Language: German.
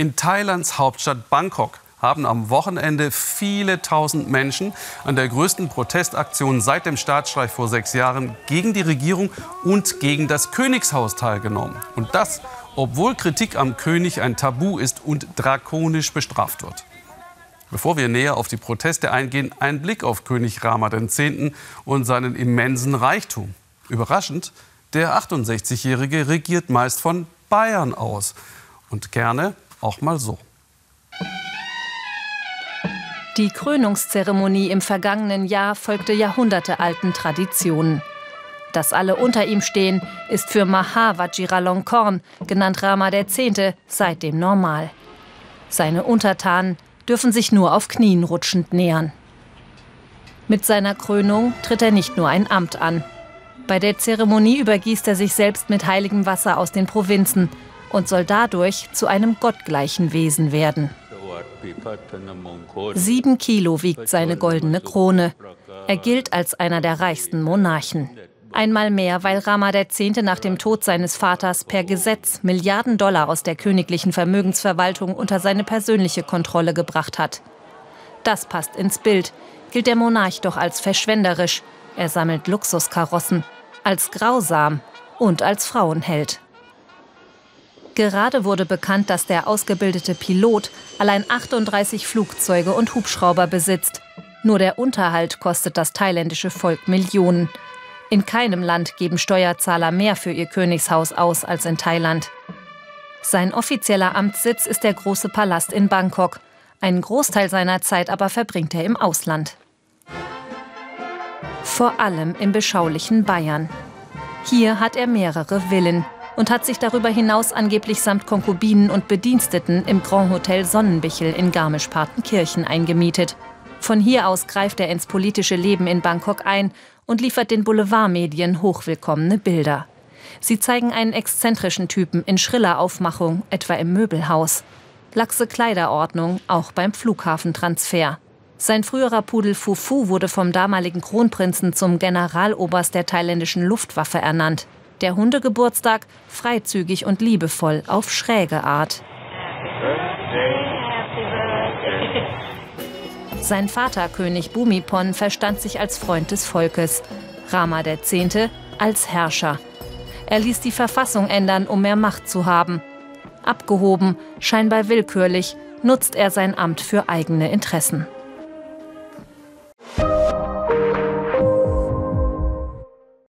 In Thailands Hauptstadt Bangkok haben am Wochenende viele tausend Menschen an der größten Protestaktion seit dem Staatsstreich vor sechs Jahren gegen die Regierung und gegen das Königshaus teilgenommen. Und das, obwohl Kritik am König ein Tabu ist und drakonisch bestraft wird. Bevor wir näher auf die Proteste eingehen, ein Blick auf König Rama X. und seinen immensen Reichtum. Überraschend, der 68-Jährige regiert meist von Bayern aus. Und gerne auch mal so. Die Krönungszeremonie im vergangenen Jahr folgte jahrhundertealten Traditionen. Dass alle unter ihm stehen, ist für Maha Vajiralongkorn, genannt Rama X., seitdem normal. Seine Untertanen dürfen sich nur auf Knien rutschend nähern. Mit seiner Krönung tritt er nicht nur ein Amt an. Bei der Zeremonie übergießt er sich selbst mit heiligem Wasser aus den Provinzen und soll dadurch zu einem gottgleichen Wesen werden. Sieben Kilo wiegt seine goldene Krone. Er gilt als einer der reichsten Monarchen. Einmal mehr, weil Rama X. nach dem Tod seines Vaters per Gesetz Milliarden Dollar aus der königlichen Vermögensverwaltung unter seine persönliche Kontrolle gebracht hat. Das passt ins Bild, gilt der Monarch doch als verschwenderisch. Er sammelt Luxuskarossen, als grausam und als Frauenheld. Gerade wurde bekannt, dass der ausgebildete Pilot allein 38 Flugzeuge und Hubschrauber besitzt. Nur der Unterhalt kostet das thailändische Volk Millionen. In keinem Land geben Steuerzahler mehr für ihr Königshaus aus als in Thailand. Sein offizieller Amtssitz ist der große Palast in Bangkok. Einen Großteil seiner Zeit aber verbringt er im Ausland. Vor allem im beschaulichen Bayern. Hier hat er mehrere Villen und hat sich darüber hinaus angeblich samt Konkubinen und Bediensteten im Grand Hotel Sonnenbichel in Garmisch-Partenkirchen eingemietet. Von hier aus greift er ins politische Leben in Bangkok ein und liefert den Boulevardmedien hochwillkommene Bilder. Sie zeigen einen exzentrischen Typen in schriller Aufmachung, etwa im Möbelhaus. Laxe Kleiderordnung, auch beim Flughafentransfer. Sein früherer Pudel Fufu wurde vom damaligen Kronprinzen zum Generaloberst der thailändischen Luftwaffe ernannt. Der Hundegeburtstag freizügig und liebevoll auf schräge Art. Sein Vater, König Bumipon, verstand sich als Freund des Volkes, Rama X. als Herrscher. Er ließ die Verfassung ändern, um mehr Macht zu haben. Abgehoben, scheinbar willkürlich, nutzt er sein Amt für eigene Interessen.